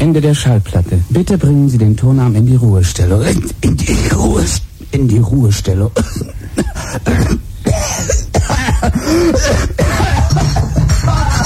Ende der Schallplatte. Bitte bringen Sie den Tonarm in die Ruhestellung. In die, Ruhe, in die Ruhestellung.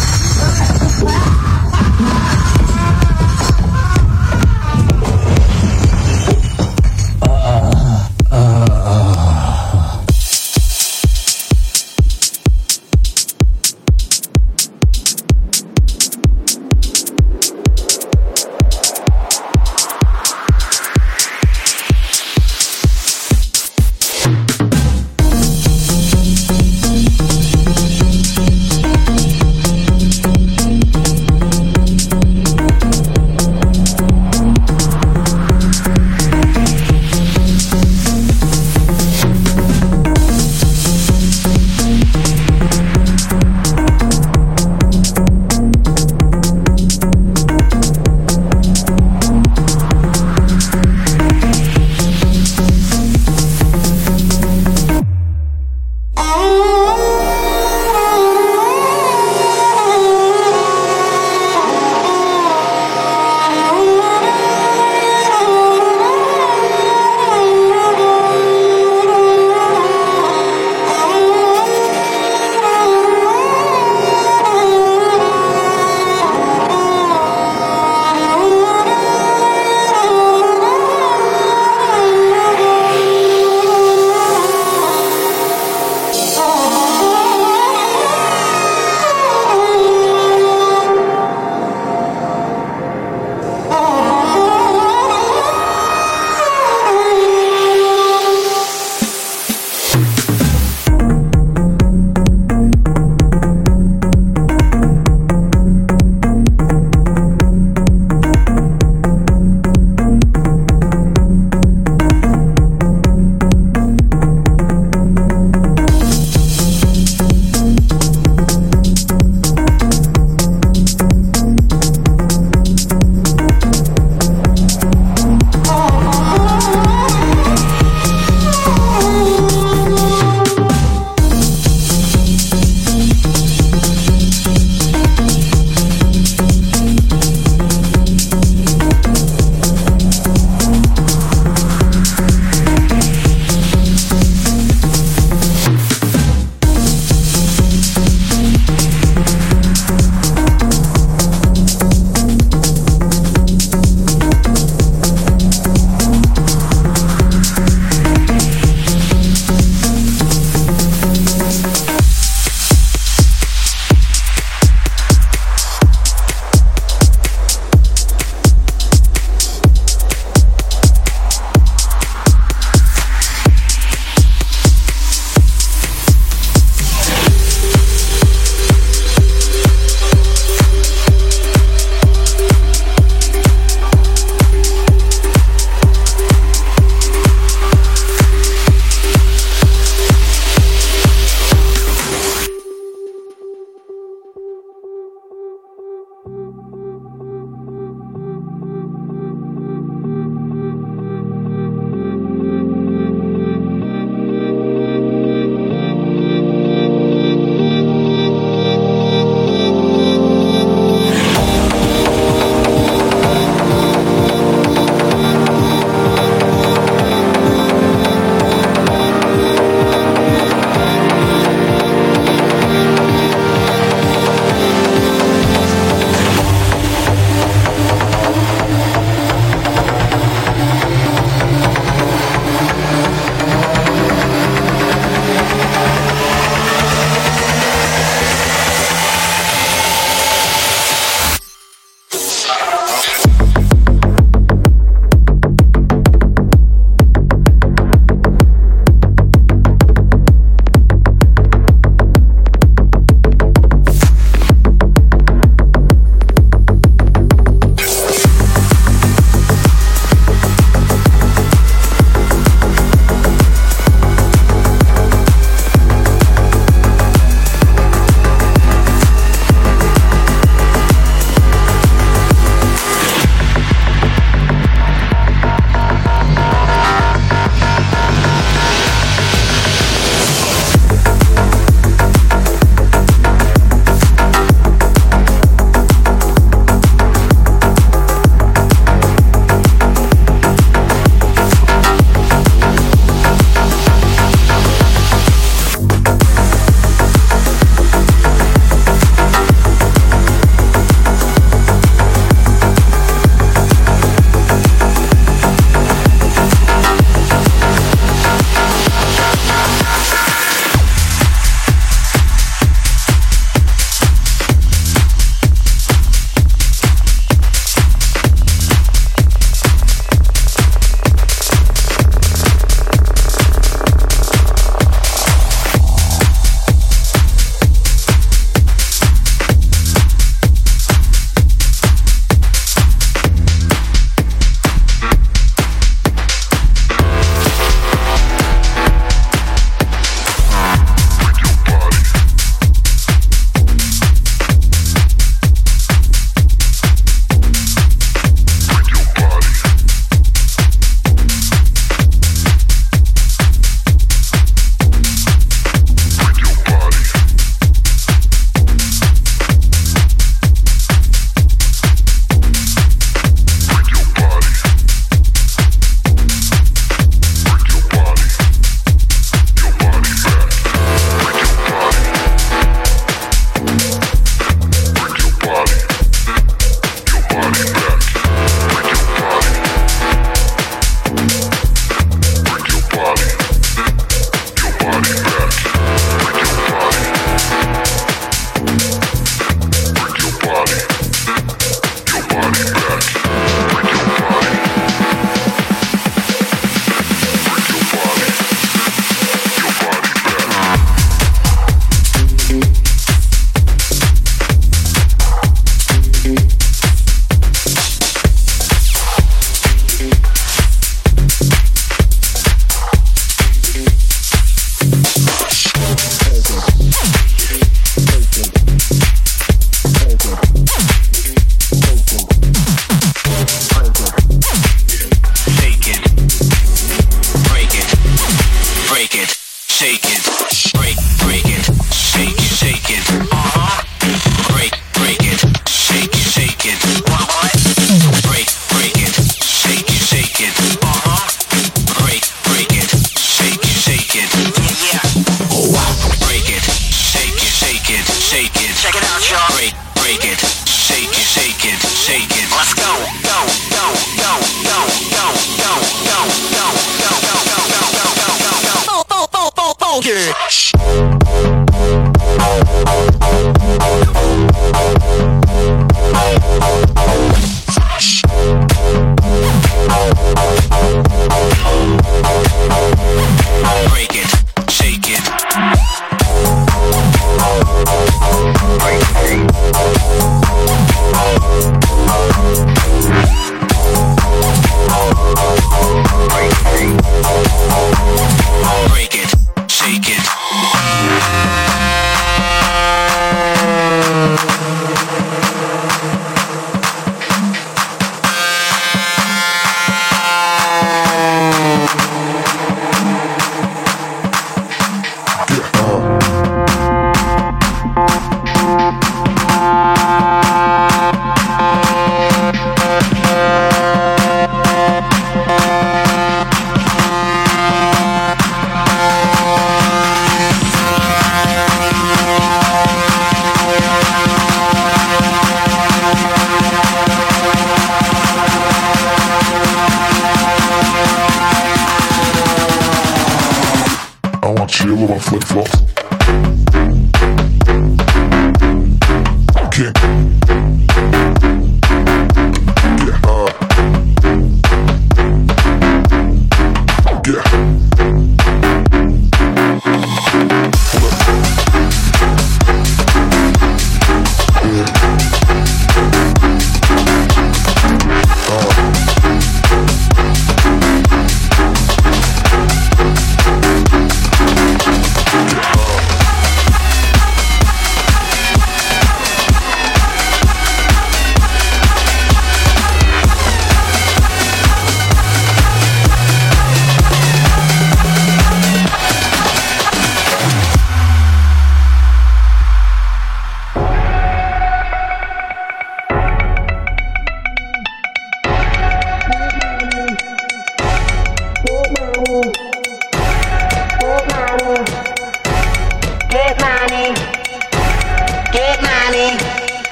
get it.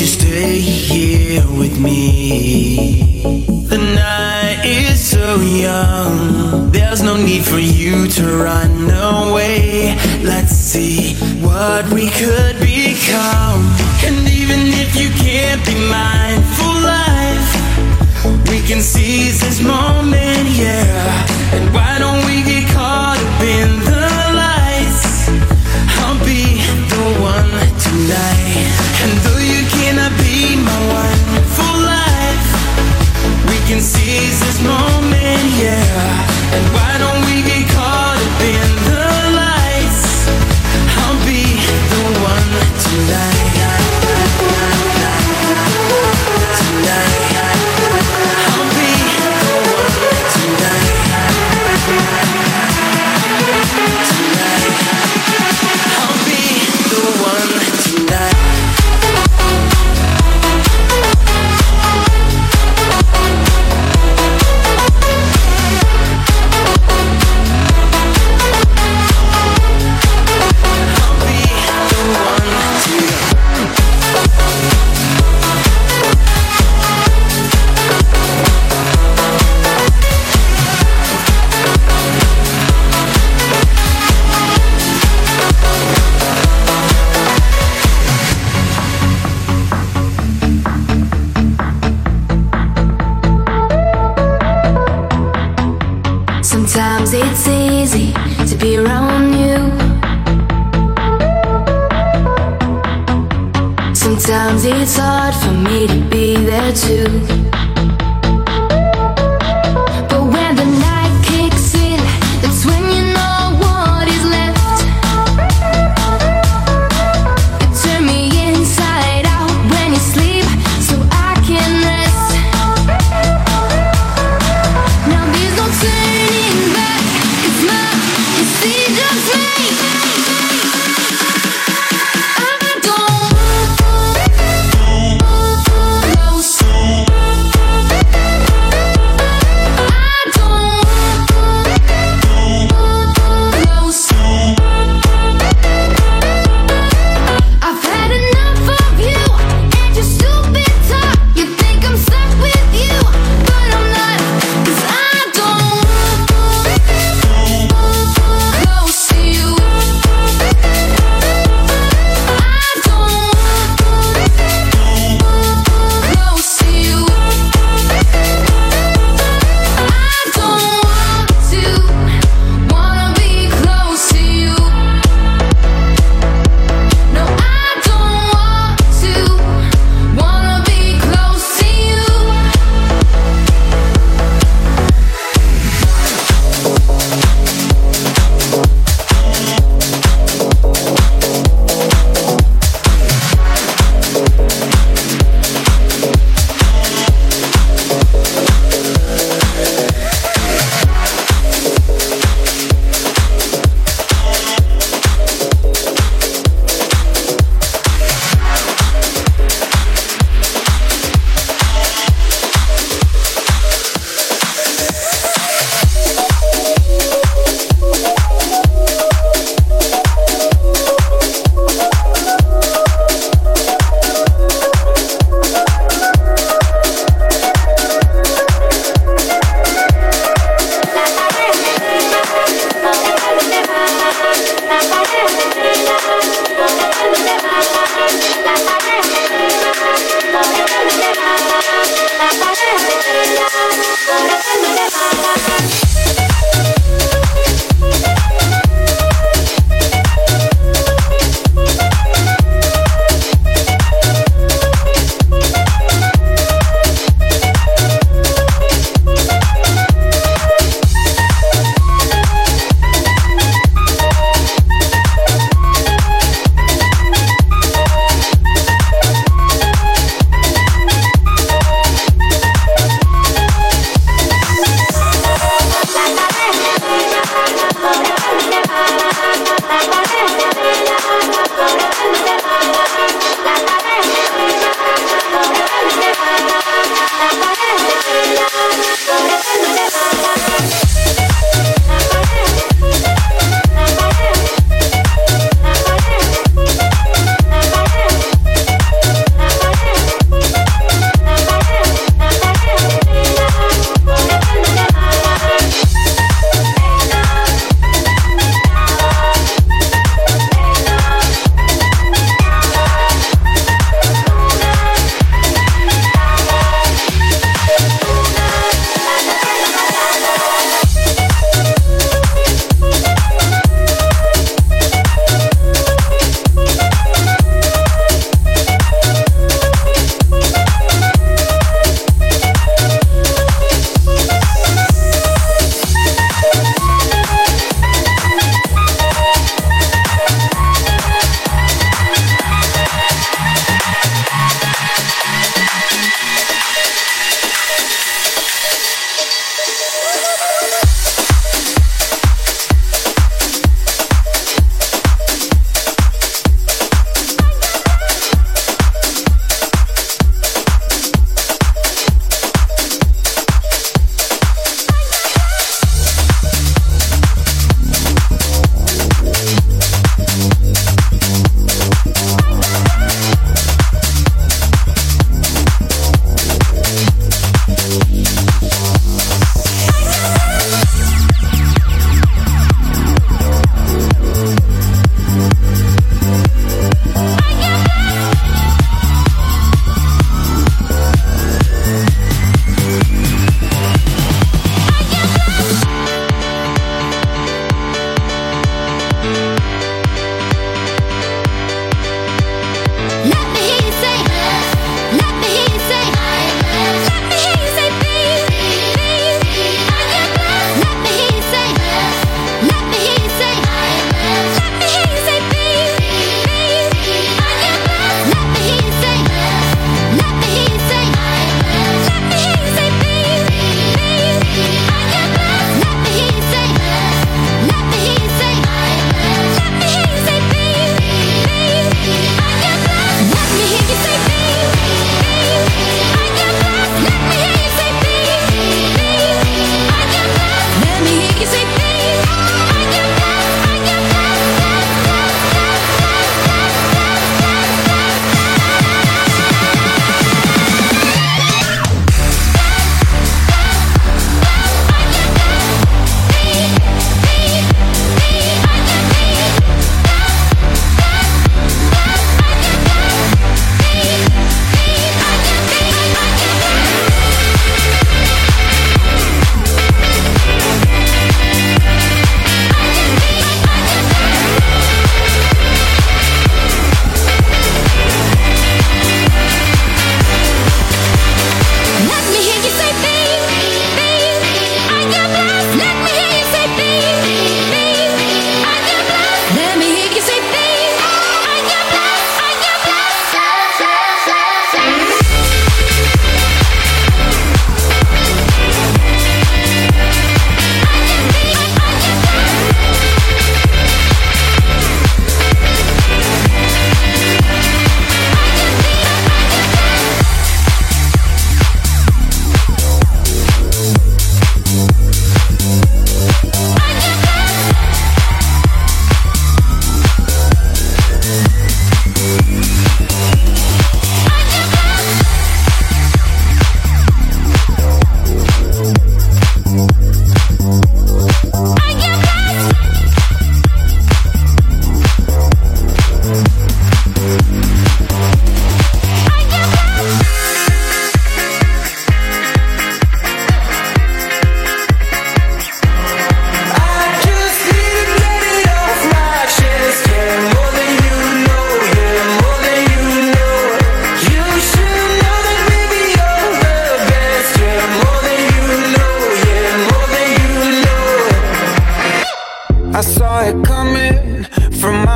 You stay here with me? The night is so young. There's no need for you to run away. Let's see what we could become. And even if you can't be mine for life, we can seize this moment, yeah. And why don't we get caught up in the seize this moment, yeah. And why don't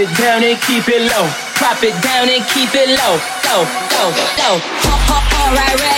it down and keep it low. Drop it down and keep it low. Low, low, low. All right,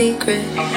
secret.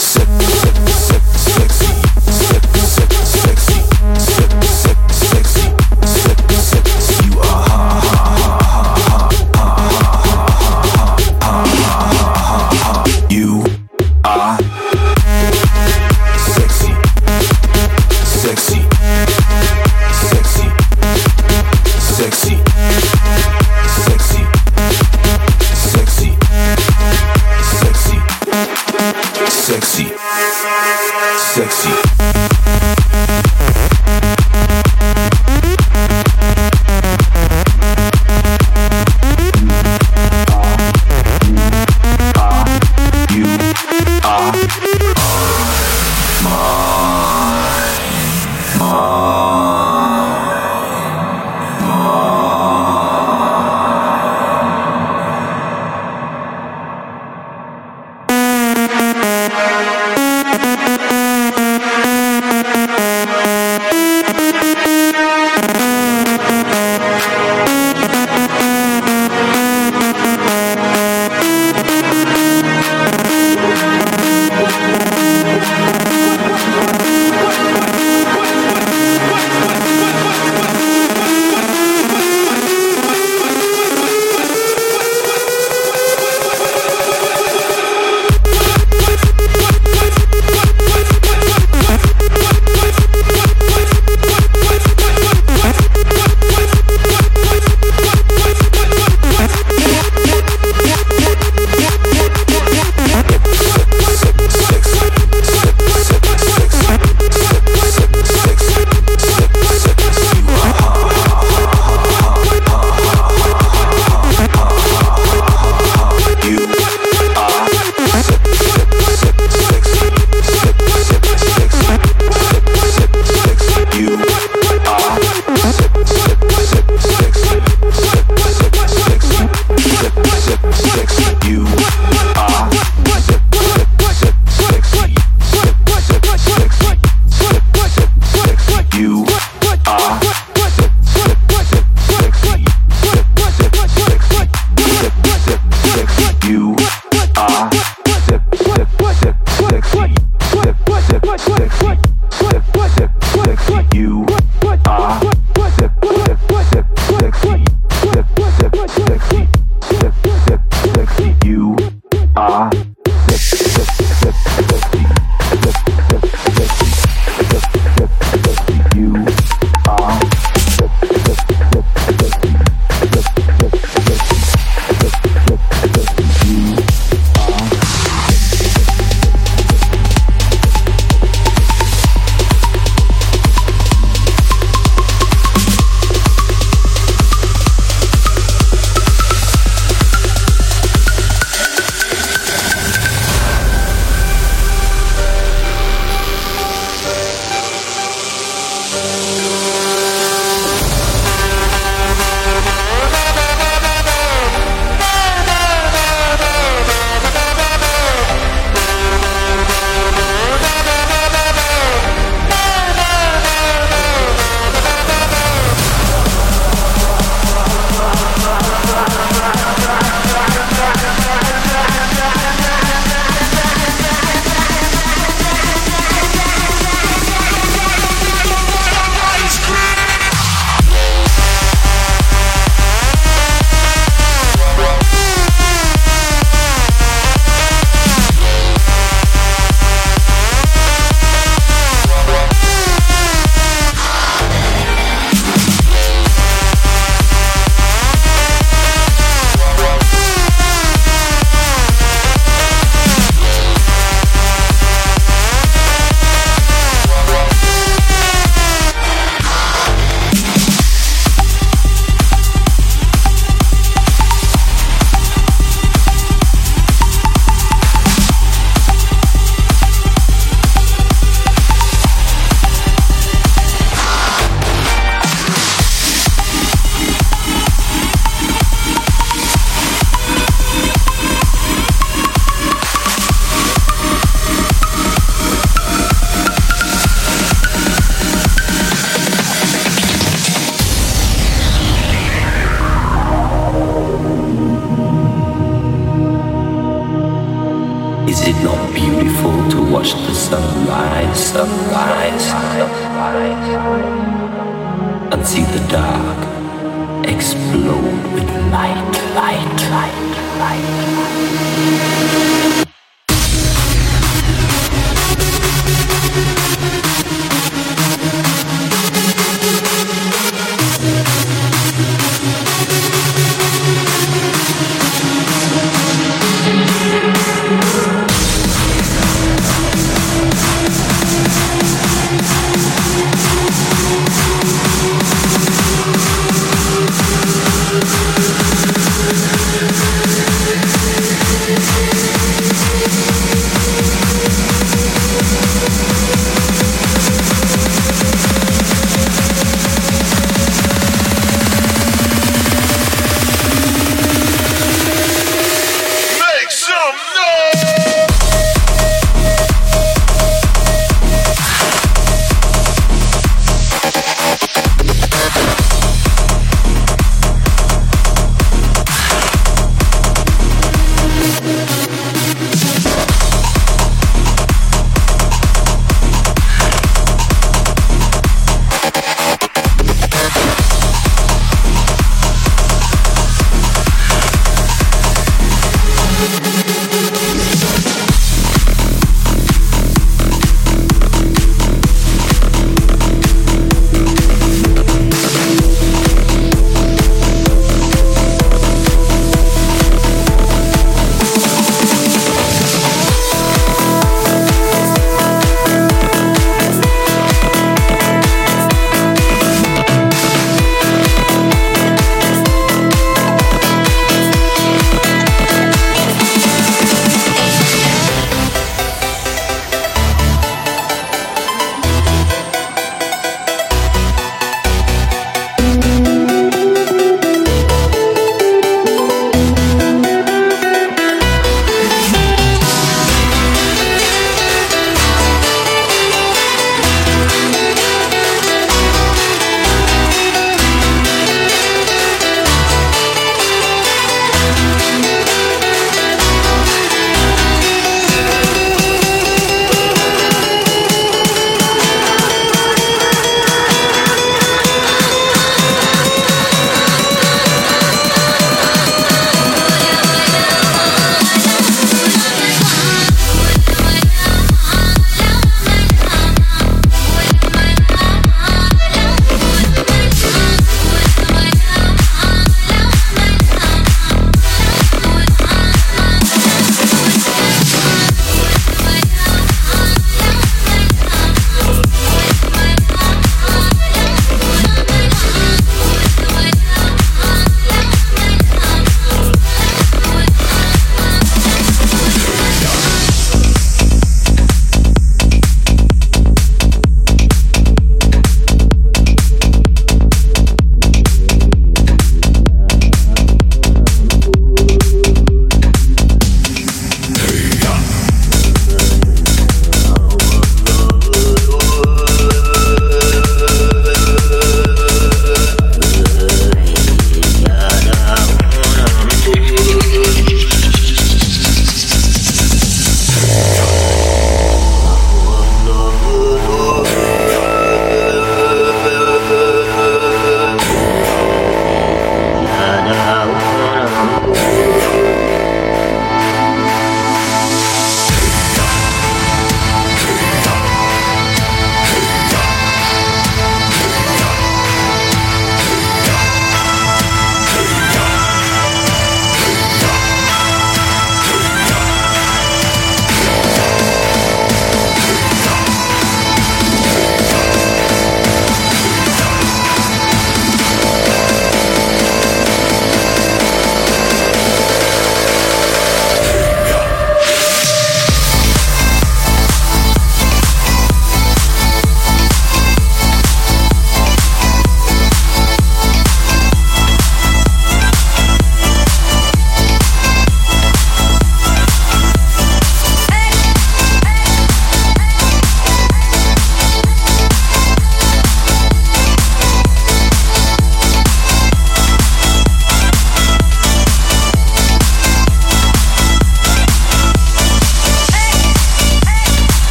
sick.